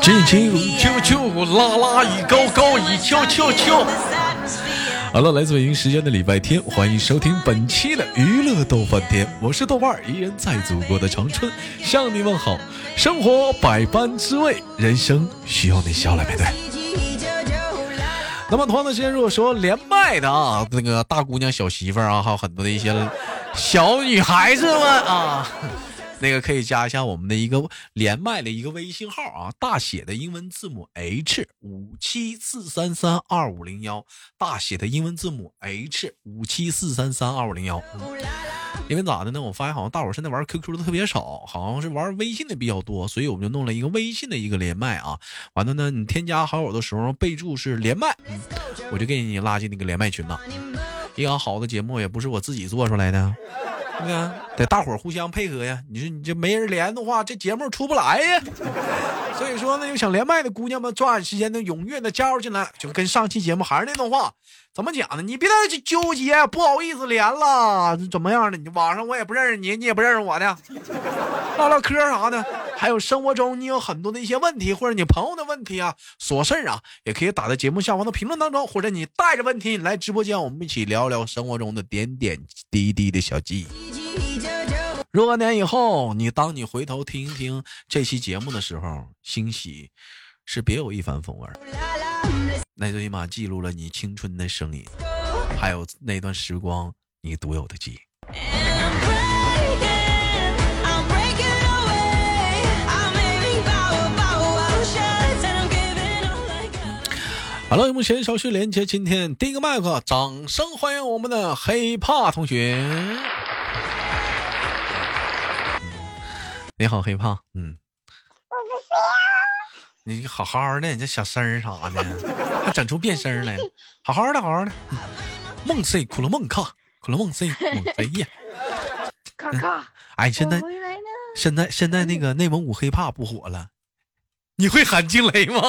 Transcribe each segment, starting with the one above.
进进啾啾啦啦一高高一跳跳跳。好了，来自北京时间的礼拜天，欢迎收听本期的娱乐逗翻天，我是豆瓣儿，依然在祖国的长春向你问好。生活百般滋味，人生需要你笑来面对。那么同样的时间，如果说连麦的啊，那个大姑娘、小媳妇儿啊，还有很多的一些小女孩子们啊。那个可以加一下我们的一个连麦的一个微信号啊，大写的英文字母 H 五七四三三二五零幺，大写的英文字母 H 五七四三三二五零幺。因为咋的呢？我发现好像大伙现在玩 QQ 的特别少，好像是玩微信的比较多，所以我们就弄了一个微信的一个连麦啊。完了呢，你添加好友的时候备注是连麦，我就给你拉进那个连麦群了。一个好的节目也不是我自己做出来的。啊，得大伙儿互相配合呀！你说你这没人连的话，这节目出不来呀。所以说呢，有想连麦的姑娘们，抓紧时间的踊跃的加入进来。就跟上期节目还是那段话，怎么讲呢？你别在这纠结，不好意思连了，怎么样的？你网上我也不认识你，你也不认识我的，唠唠嗑啥的。还有生活中你有很多的一些问题，或者你朋友的问题啊，琐事啊，也可以打在节目下方的评论当中，或者你带着问题来直播间，我们一起聊聊生活中的点点滴滴的小记忆。若干年以后，你当你回头听一听这期节目的时候，欣喜是别有一番风味那最起码记录了你青春的声音，还有那段时光你独有的记忆。好了，我们先稍事连接，今天第一个麦克，掌声欢迎我们的黑怕同学。你好，黑怕，嗯，你好好的，你这小声儿啥的，还整出变声来，好好的，好好的，梦 C，苦了梦卡，苦了梦 C，哎呀，卡卡，哎，现在现在现在那个内蒙古黑怕不火了，你会喊惊雷吗？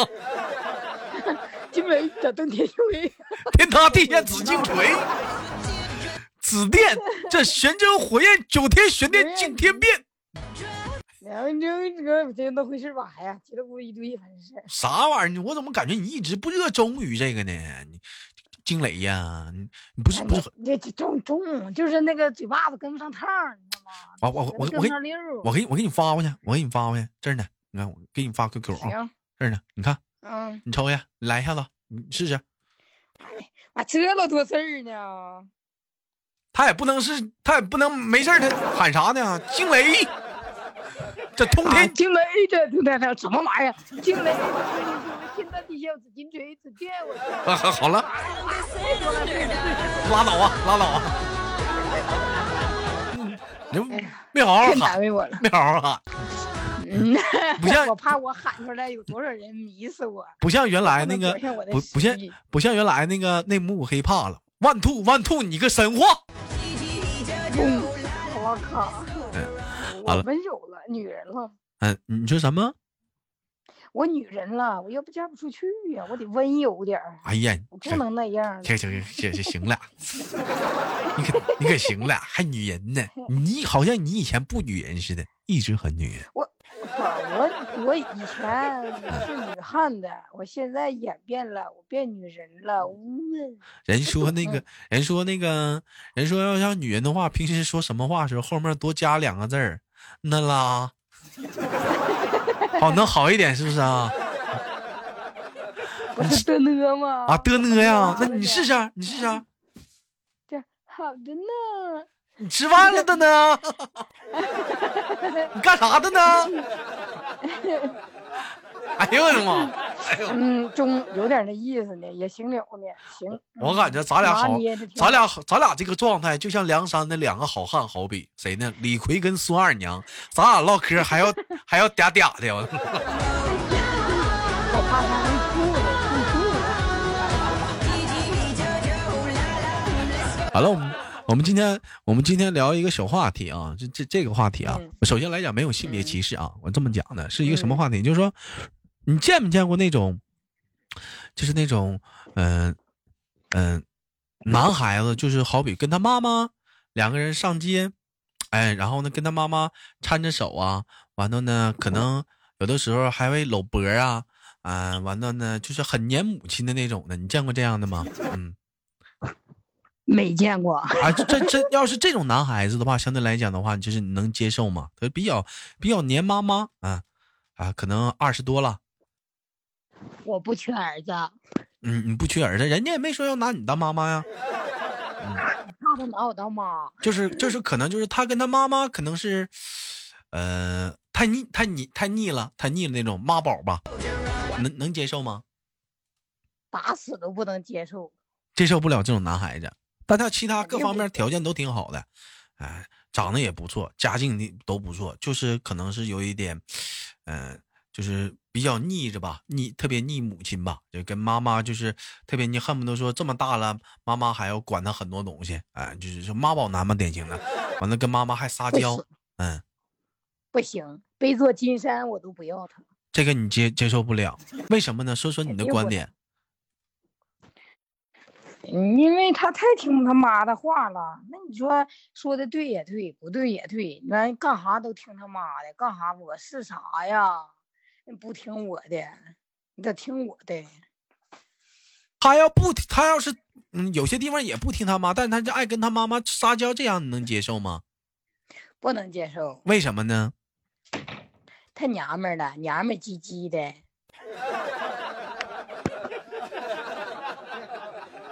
惊雷咋登天锤？天塌地陷紫金锤，紫电这玄真火焰九天玄电惊天变。那回事吧？哎呀，叽里咕噜一堆，反正是啥玩意儿？我怎么感觉你一直不热衷于这个呢？你惊雷呀？你不是不是？这中中就是那个嘴巴子跟不上趟，你知道吗？我我我我给你我给你我给你发过去，我给你发过去，这儿呢。你看我给你发 QQ 啊，这儿呢。你看，嗯，你瞅下，来一下子，你试试。哎，这老多事儿呢。他也不能是，他也不能没事儿他喊啥呢？惊雷。这通天惊雷，这通天这什么玩意儿？惊雷，天塌地陷，紫金锤，紫电，我啊，好了，拉倒啊，拉倒啊！你没好好喊，没好好喊。嗯，不像我怕我喊出来有多少人迷死我。不像原来那个，不不像不像原来那个内蒙古黑怕了。万兔万兔，你个神话！我靠！我温柔了，女人了。嗯，你说什么？我女人了，我要不嫁不出去呀，我得温柔点儿。哎呀，我不能那样。行行行行行了，你可你可行了，还女人呢？你好像你以前不女人似的，一直很女人。我我我以前是女汉子，我现在演变了，我变女人了。人说那个人说那个人说要像女人的话，平时说什么话时候后面多加两个字儿。那啦，好能好一点是不是啊？不是的呢吗？啊的呢呀，那你试试，你试试。这好的呢。你吃饭了的呢？你干啥的呢？哎呦我的妈！嗯，中有点那意思呢，也行了呢。行，我感觉咱俩好，咱俩咱俩这个状态就像梁山的两个好汉，好比谁呢？李逵跟孙二娘，咱俩唠嗑还要 还要嗲嗲的。我怕他好了，我们我们今天我们今天聊一个小话题啊，这这这个话题啊，首先来讲没有性别歧视啊，我这么讲的是一个什么话题？就是说。你见没见过那种，就是那种，嗯嗯，男孩子就是好比跟他妈妈两个人上街，哎，然后呢，跟他妈妈搀着手啊，完了呢，可能有的时候还会搂脖啊，啊，完了呢，就是很黏母亲的那种的。你见过这样的吗？嗯，没见过。啊，这这要是这种男孩子的话，相对来讲的话，就是你能接受吗？他比较比较黏妈妈啊啊，可能二十多了。我不缺儿子。嗯，你不缺儿子，人家也没说要拿你当妈妈呀。他都拿我当妈，就是就是可能就是他跟他妈妈可能是，呃，太腻太腻太腻了，太腻了那种妈宝吧，能能接受吗？打死都不能接受，接受不了这种男孩子，但他其他各方面条件都挺好的，哎，长得也不错，家境的都不错，就是可能是有一点，嗯。就是比较腻着吧，腻特别腻母亲吧，就跟妈妈就是特别腻，恨不得说这么大了，妈妈还要管他很多东西，哎，就是说妈宝男嘛，典型的，完了跟妈妈还撒娇，嗯，不行，背座金山我都不要他，这个你接接受不了，为什么呢？说说你的观点。因为他太听他妈的话了，那你说说的对也对，不对也对，那干啥都听他妈的，干啥我是啥呀？你不听我的，你得听我的。他要不，他要是嗯，有些地方也不听他妈，但他就爱跟他妈妈撒娇，这样你能接受吗？不能接受。为什么呢？太娘们了，娘们唧唧的。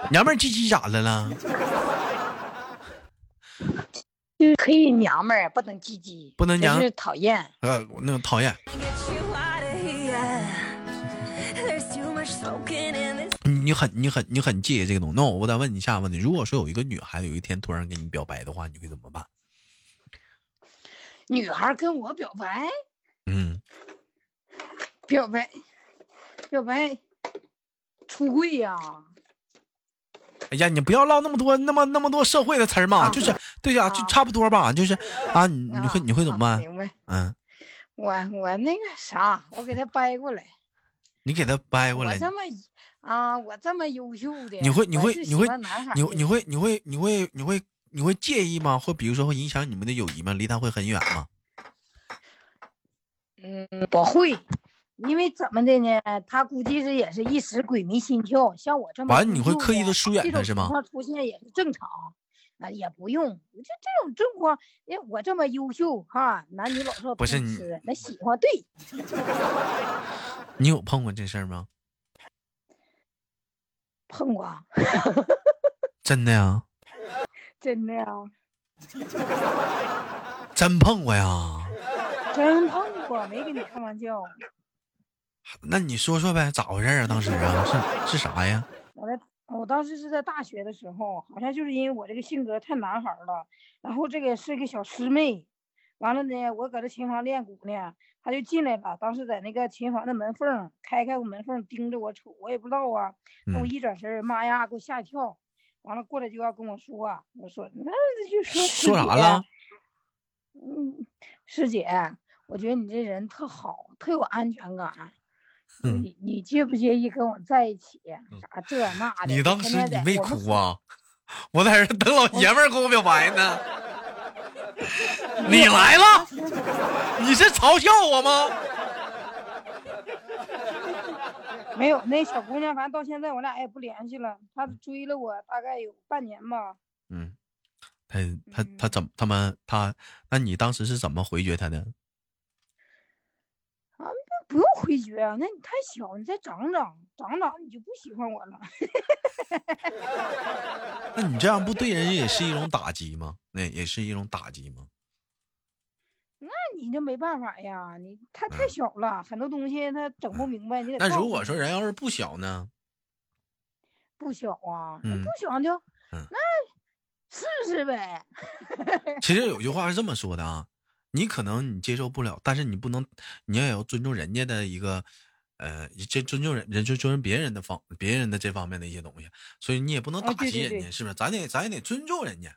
娘们唧唧咋的了？就是可以娘们儿，不能唧唧，不能娘，是讨厌。呃，那个讨厌。你很你很你很介意这个东西，那我我再问你一下个问题：如果说有一个女孩子有一天突然跟你表白的话，你会怎么办？女孩跟我表白？嗯，表白，表白，出柜呀！哎呀，你不要唠那么多那么那么多社会的词儿嘛，就是对呀，就差不多吧，就是啊，你你会你会怎么办？明白？嗯，我我那个啥，我给他掰过来。你给他掰过来。我这么啊，我这么优秀的，你会你会你会你你会你会你会你会你会介意吗？会比如说会影响你们的友谊吗？离他会很远吗？嗯，不会，因为怎么的呢？他估计是也是一时鬼迷心窍，像我这么完，你会刻意的疏远他是吗？情况出现也是正常啊，也不用，就这种状况，因为我这么优秀哈，男女老少不是你那喜欢对。你有碰过这事儿吗？碰过，真的呀？真的呀？真碰过呀？真碰过，没跟你开玩笑。那你说说呗，咋回事啊？当时啊，是是啥呀？我在，我当时是在大学的时候，好像就是因为我这个性格太男孩了，然后这个是个小师妹。完了呢，我搁这琴房练鼓呢，她就进来了。当时在那个琴房的门缝开开我门缝，盯着我瞅，我也不知道啊。我一转身，妈呀，给我吓一跳。完了过来就要跟我说，我说那就说说啥了？嗯，师姐，我觉得你这人特好，特有安全感。你你介不介意跟我在一起？啥这那的？你当时你没哭啊？我在这等老爷们儿跟我表白呢。你来了，你是嘲笑我吗？没有，那小姑娘，反正到现在我俩也不联系了。她追了我大概有半年吧。嗯，她她她怎么他们她？那你当时是怎么回绝她的？不用回绝啊，那你太小，你再长长，长长你就不喜欢我了。那你这样不对人也是一种打击吗？那也是一种打击吗？那你就没办法呀，你他太小了，很多东西他整不明白。你得那如果说人要是不小呢？不小啊，不小就那试试呗。其实有句话是这么说的啊，你可能你接受不了，但是你不能，你也要尊重人家的一个。呃，这尊重人，人就尊重别人的方，别人的这方面的一些东西，所以你也不能打击人家，是不是？咱得，咱也得尊重人家。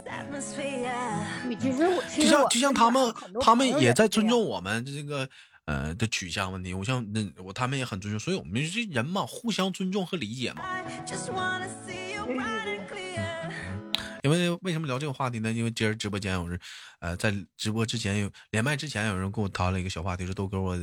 就像就像他们，他们也在尊重我们这个呃的取向问题。我像那我他们也很尊重，所以我们这人嘛，互相尊重和理解嘛。因为为什么聊这个话题呢？因为今儿直播间有人，呃，在直播之前有连麦之前有人跟我谈了一个小话题，说豆哥我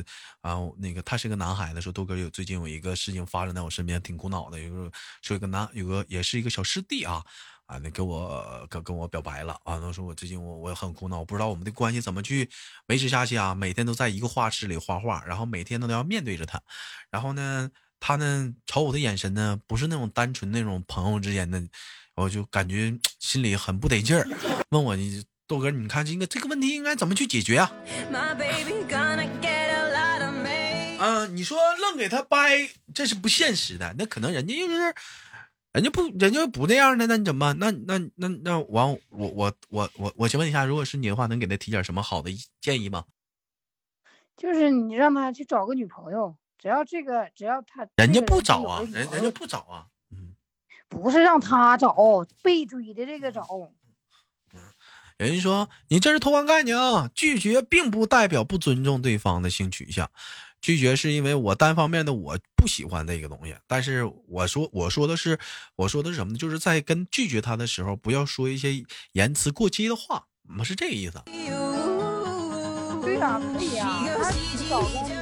啊，那个他是个男孩子，说豆哥有最近有一个事情发生在我身边，挺苦恼的。有个说一个男有个也是一个小师弟啊啊，那跟我跟跟我表白了啊，他说我最近我我很苦恼，我不知道我们的关系怎么去维持下去啊。每天都在一个画室里画画，然后每天都要面对着他，然后呢，他呢瞅我的眼神呢，不是那种单纯那种朋友之间的。我就感觉心里很不得劲儿，问我你豆哥，你看这个这个问题应该怎么去解决啊？嗯，你说愣给他掰，这是不现实的。那可能人家就是，人家不，人家不那样的，那你怎么办？那那那那完，我我我我我先问一下，如果是你的话，能给他提点什么好的建议吗？就是你让他去找个女朋友，只要这个，只要他，人家不找啊，人人家不找啊。不是让他找，被追的这个找。人家说你这是偷换概念啊！拒绝并不代表不尊重对方的性取向，拒绝是因为我单方面的我不喜欢这个东西。但是我说我说的是我说的是什么呢？就是在跟拒绝他的时候，不要说一些言辞过激的话，我是这个意思。对呀，可以呀，他找个女朋友啊，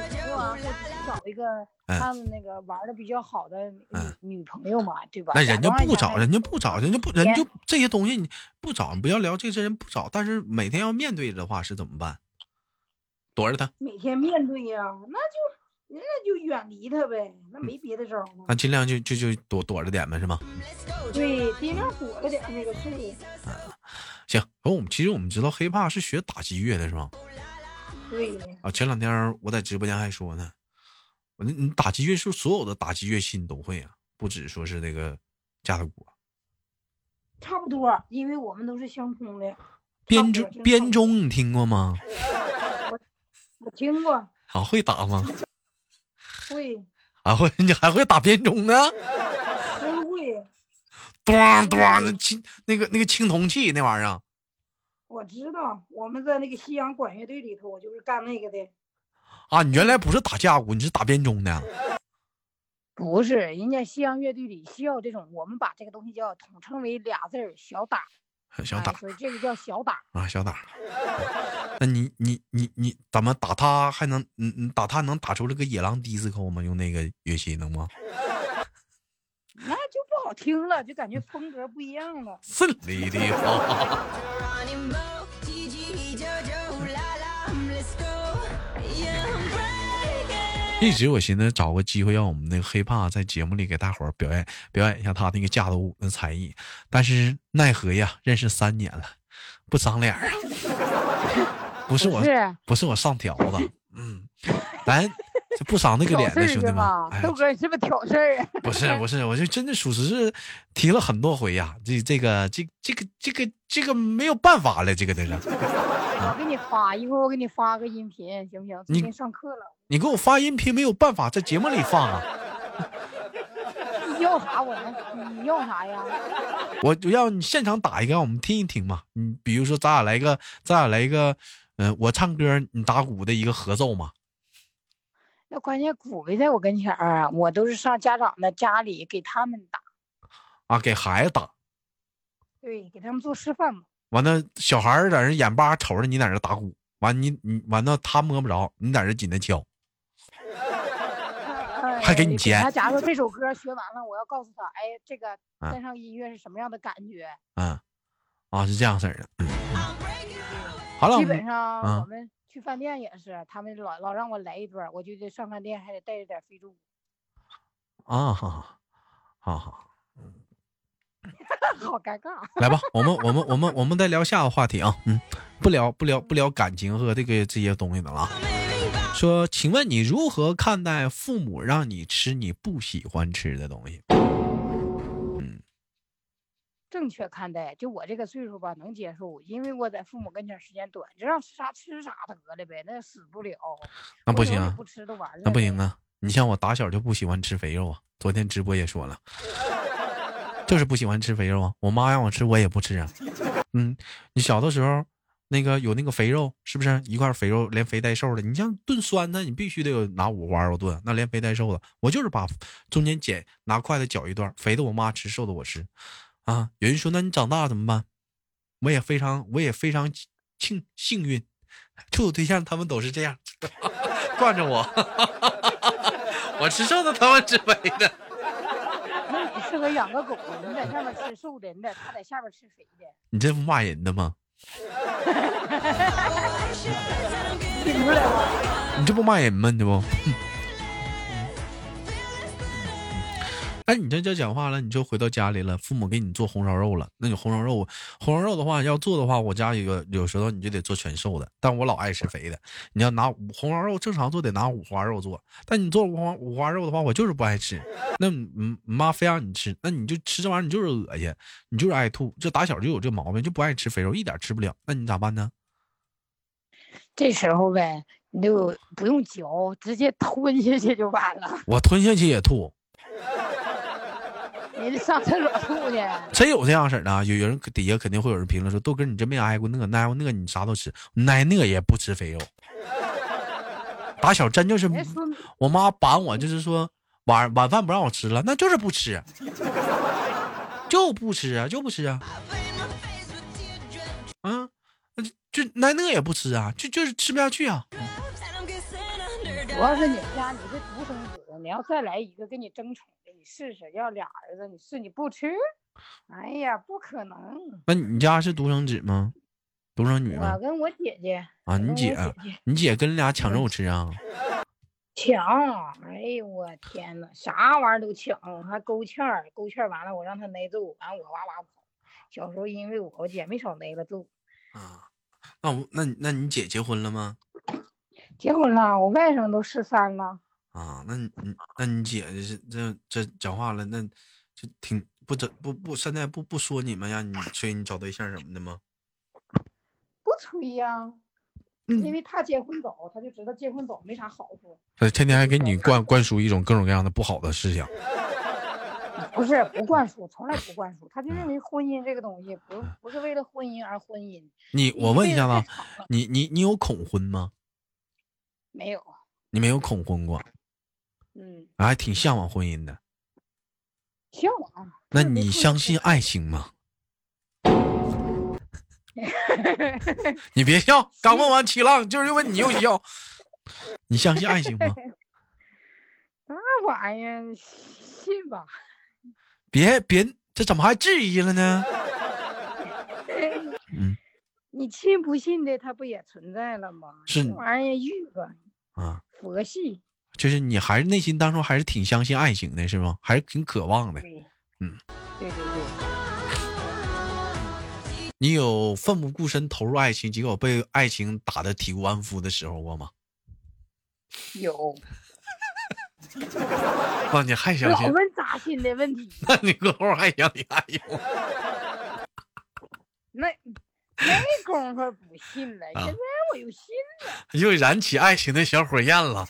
找一个他们那个玩的比较好的女女朋友嘛，对吧？那人家不找，人家不找，人家不人就这些东西你不找，不要聊这些人不找，但是每天要面对的话是怎么办？躲着他。每天面对呀，那就那就远离他呗，那没别的招儿那尽量就就就躲躲着点呗，是吗？对，尽量躲着点那个是。行，我们其实我们知道黑怕是学打击乐的是吗？对啊，前两天我在直播间还说呢，我那你打击乐是所有的打击乐器你都会啊，不只说是那个架子鼓。差不多，因为我们都是相通的。编钟编钟你听过吗？我我听过。啊，会打吗？会。啊会，你还会打编钟呢？真会。咣咣，那青那个那个青铜器那玩意儿。我知道，我们在那个西洋管乐队里头，我就是干那个的。啊，你原来不是打架鼓，你是打编钟的？不是，人家西洋乐队里需要这种，我们把这个东西叫统称为俩字儿小打。小打，所以这个叫小打啊，小打。那你你你你怎么打他还能嗯嗯打他能打出这个野狼迪斯科吗？用那个乐器能吗？那就不好听了，就感觉风格不一样了。顺利的好。一直我寻思找个机会让我们那个黑怕在节目里给大伙儿表演表演一下他那个架子舞的才艺，但是奈何呀，认识三年了，不长脸啊。不是我，不是我上条子，嗯，咱。就不长那个脸的兄弟们，豆哥，你是不是挑事儿啊？不是不是，我就真的属实是提了很多回呀。这这个这这个这个这个没有办法了，这个这个。我给你发一会儿，我给你发个音频，行不行？今天上课了。你给我发音频没有办法在节目里放啊。你要啥我能？你要啥呀？我我要你现场打一个，让我们听一听嘛。你比如说，咱俩来个，咱俩来一个，嗯，我唱歌，你打鼓的一个合奏嘛。那关键鼓没在我跟前儿，我都是上家长的家里给他们打，啊，给孩子打，对，给他们做示范嘛。完了，小孩儿在那眼巴瞅着你在那打鼓，完你你完了他摸不着，你在这紧着敲，还给你钱。他假如说这首歌学完了，我要告诉他，哎，这个带上音乐是什么样的感觉？嗯，啊，是这样式儿的。好了，基本上我们。去饭店也是，他们老老让我来一段，我就得上饭店还得带着点非洲鼓。啊，好好好好，好尴尬。来吧，我们我们我们我们再聊下个话题啊，嗯，不聊不聊不聊感情和这个这些东西的了。说，请问你如何看待父母让你吃你不喜欢吃的东西？嗯正确看待，就我这个岁数吧，能接受，因为我在父母跟前时间短，就让吃啥吃啥得了呗，那死不了。那不行，不吃都完了。那不行啊！你像我打小就不喜欢吃肥肉啊，昨天直播也说了，就是不喜欢吃肥肉啊。我妈让我吃，我也不吃啊。嗯，你小的时候那个有那个肥肉，是不是一块肥肉连肥带瘦的？你像炖酸的，你必须得有拿五花肉炖，那连肥带瘦的，我就是把中间剪，拿筷子搅一段，肥的我妈吃，瘦的我吃。啊，有人说，那你长大怎么办？我也非常我也非常庆幸运，处对象他们都是这样 惯着我，我吃瘦的，他们吃肥的。适合养个狗，你在上面吃瘦的，你在他在下边吃肥的。你这不骂人的吗？你这不骂人吗？你这不。哎，你这这讲话了，你就回到家里了，父母给你做红烧肉了。那你红烧肉，红烧肉的话要做的话，我家有个有时候你就得做全瘦的，但我老爱吃肥的。你要拿五红烧肉，正常做得拿五花肉做，但你做五花五花肉的话，我就是不爱吃。那你妈非让你吃，那你就吃这玩意儿，你就是恶心，你就是爱吐，这打小就有这毛病，就不爱吃肥肉，一点吃不了。那你咋办呢？这时候呗，你就不用嚼，直接吞下去就完了。我吞下去也吐。你上厕所吐去？真有这样式的啊！有有人底下肯定会有人评论说：“豆哥，你真没挨过那个，挨过那个，你啥都吃，挨那个也不吃肥肉。”打小真就是，我妈板我，就是说晚晚饭不让我吃了，那就是不吃，就不吃啊，就不吃啊。啊，就挨那也不吃啊，就就是吃不下去啊。主要是你们家你是独生子，你要再来一个给你争宠。你试试要俩儿子，你试你不吃？哎呀，不可能！那你家是独生子吗？独生女吗？我跟我姐姐啊，你姐，你姐跟俩抢肉吃啊？抢！哎呦我天哪，啥玩意儿都抢，还勾芡儿，勾芡儿完了我让他挨揍，完我哇哇跑。小时候因为我我姐没少挨了揍。啊，那我那那你姐结婚了吗？结婚了，我外甥都十三了。啊，那你那你姐这这这讲话了，那就挺不怎不不现在不不说你们让你催你找对象什么的吗？不催呀，因为他结婚早，他就知道结婚早没啥好处。他天天还给你灌灌输一种各种各样的不好的思想。不是不灌输，从来不灌输，他就认为婚姻这个东西不不是为了婚姻而婚姻。你我问一下子，你你你有恐婚吗？没有。你没有恐婚过？嗯，还挺向往婚姻的，向往。那你相信爱情吗？你别笑，刚问完七浪，就是问你又笑。你相信爱情吗？那玩意儿，信吧。别别，这怎么还质疑了呢？嗯，你信不信的，它不也存在了吗？是玩意儿，玉吧。啊，佛系。就是你还是内心当中还是挺相信爱情的，是吗？还是挺渴望的。嗯，对对对。你有奋不顾身投入爱情，结果被爱情打得体无完肤的时候过吗？有。那你还相信？老问扎心的问题。那你过后还想你爱情？那那功夫不信了，现在。我又信了，又燃起爱情的小火焰了。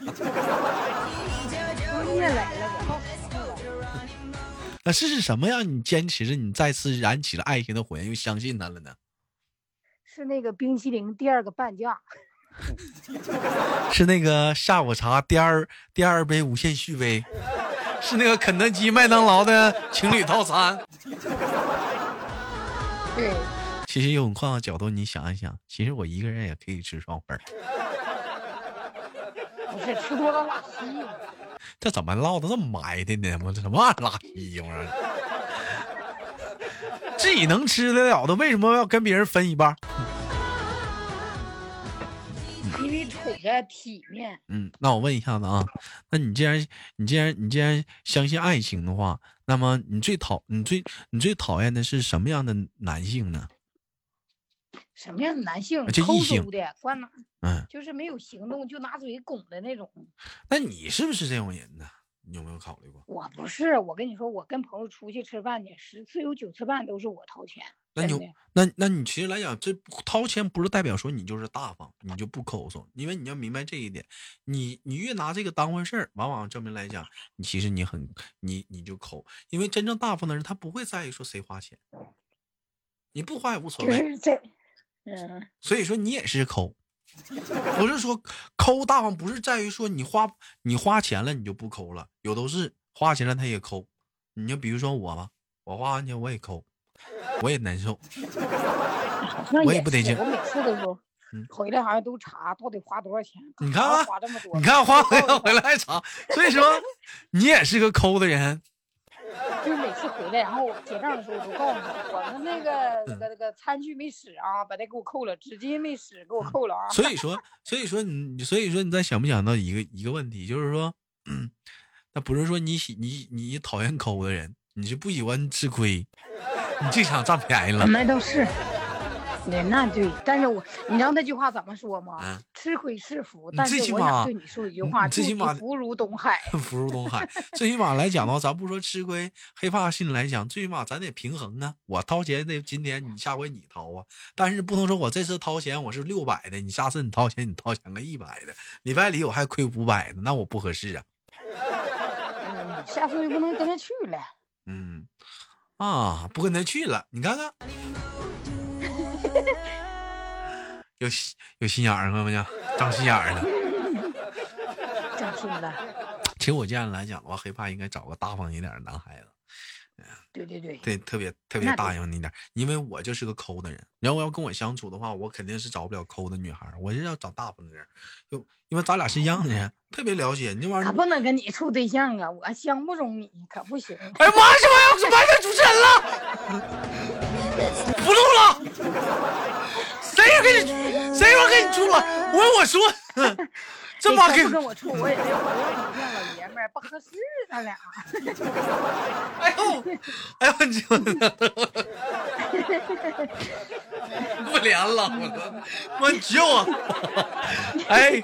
那是是什么让你坚持着，你再次燃起了爱情的火焰，又相信他了呢？是那个冰淇淋第二个半价，是那个下午茶第二第二杯无限续杯，是那个肯德基、麦当劳的情侣套餐。对。其实用换个角度，你想一想，其实我一个人也可以吃双份儿。不是吃多了拉稀。这怎么唠的这么埋汰呢？我这什么拉稀玩意儿？自己能吃得了的，为什么要跟别人分一半？因为瞅着体面。嗯，那我问一下子啊，那你既然你既然你既然相信爱情的话，那么你最讨你最你最讨厌的是什么样的男性呢？什么样的男性？就异性的，关哪？嗯，就是没有行动，就拿嘴拱的那种。那你是不是这种人呢？你有没有考虑过？我不是，我跟你说，我跟朋友出去吃饭去，十次有九次半都是我掏钱。那你那那你其实来讲，这掏钱不是代表说你就是大方，你就不抠搜，因为你要明白这一点，你你越拿这个当回事儿，往往证明来讲，你其实你很你你就抠，因为真正大方的人他不会在意说谁花钱，你不花也无所谓。嗯，所以说你也是抠，不是说抠大方，不是在于说你花你花钱了你就不抠了，有都是花钱了他也抠。你就比如说我吧，我花完钱我也抠，我也难受。我也不得劲。我每次都说，回来好像都查到底花多少钱。你看，花这么多，你看花回来回来还查，所以说你也是个抠的人。就是每次回来，然后结账的时候，我都告诉他，我们那个那个那个餐具没使啊，把它给我扣了；纸巾没使，给我扣了啊。所以说，所以说你，所以说你再想不想到一个一个问题，就是说，那不是说你喜你你讨厌抠的人，你是不喜欢吃亏，你就想占便宜了。那倒是。那那对，但是我你知道那句话怎么说吗？吃亏是福，但是我想对你说一句话：最起码福如东海。福如东海，最起码来讲的话，咱不说吃亏，黑怕心里来讲，最起码咱得平衡啊。我掏钱的，今天你下回你掏啊，但是不能说我这次掏钱我是六百的，你下次你掏钱你掏钱个一百的，礼拜里我还亏五百呢，那我不合适啊。嗯，下次就不能跟他去了。嗯，啊，不跟他去了，你看看。有有心眼儿，看没有？长心眼儿了，长心了。其实我这样来讲的话，黑怕应该找个大方一点的男孩子。对对对，对，特别特别答应你点，因为我就是个抠的人。你要我要跟我相处的话，我肯定是找不了抠的女孩，我是要找大方的人。就因为咱俩是一样的人，特别了解。你这玩意儿不能跟你处对象啊，我相不中你，可不行。哎呀妈呀！什么要完主持人了？不 说跟你？谁说跟你出了？我我说，这妈给跟我处，我也没有我要女老爷们儿不合适，咱俩。哎呦，哎呦我去！不连了，我我救我！哎，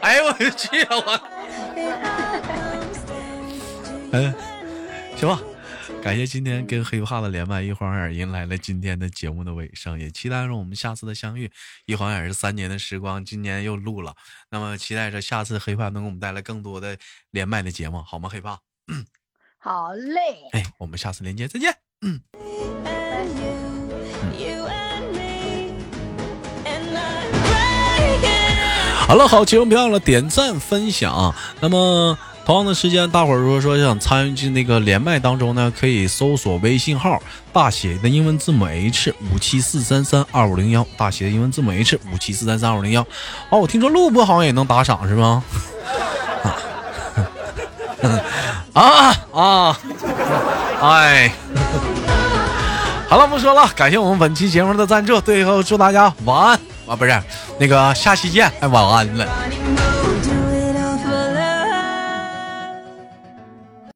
哎呦我去啊我！哎，行吧。感谢今天跟黑怕的连麦，一晃眼迎来了今天的节目的尾声，也期待着我们下次的相遇。一晃眼是三年的时光，今年又录了，那么期待着下次黑怕能给我们带来更多的连麦的节目，好吗？黑怕，好嘞，哎，我们下次连接再见，嗯。好了，好，千万别忘了点赞分享，那么。同样的时间，大伙儿如果说想参与进那个连麦当中呢，可以搜索微信号大写的英文字母 H 五七四三三二五零幺，大写的英文字母 H 五七四三三二五零幺。哦，我听说录播好像也能打赏是吗？啊啊！哎，好了，不说了，感谢我们本期节目的赞助，最后祝大家晚安啊，不是那个下期见，哎，晚安了。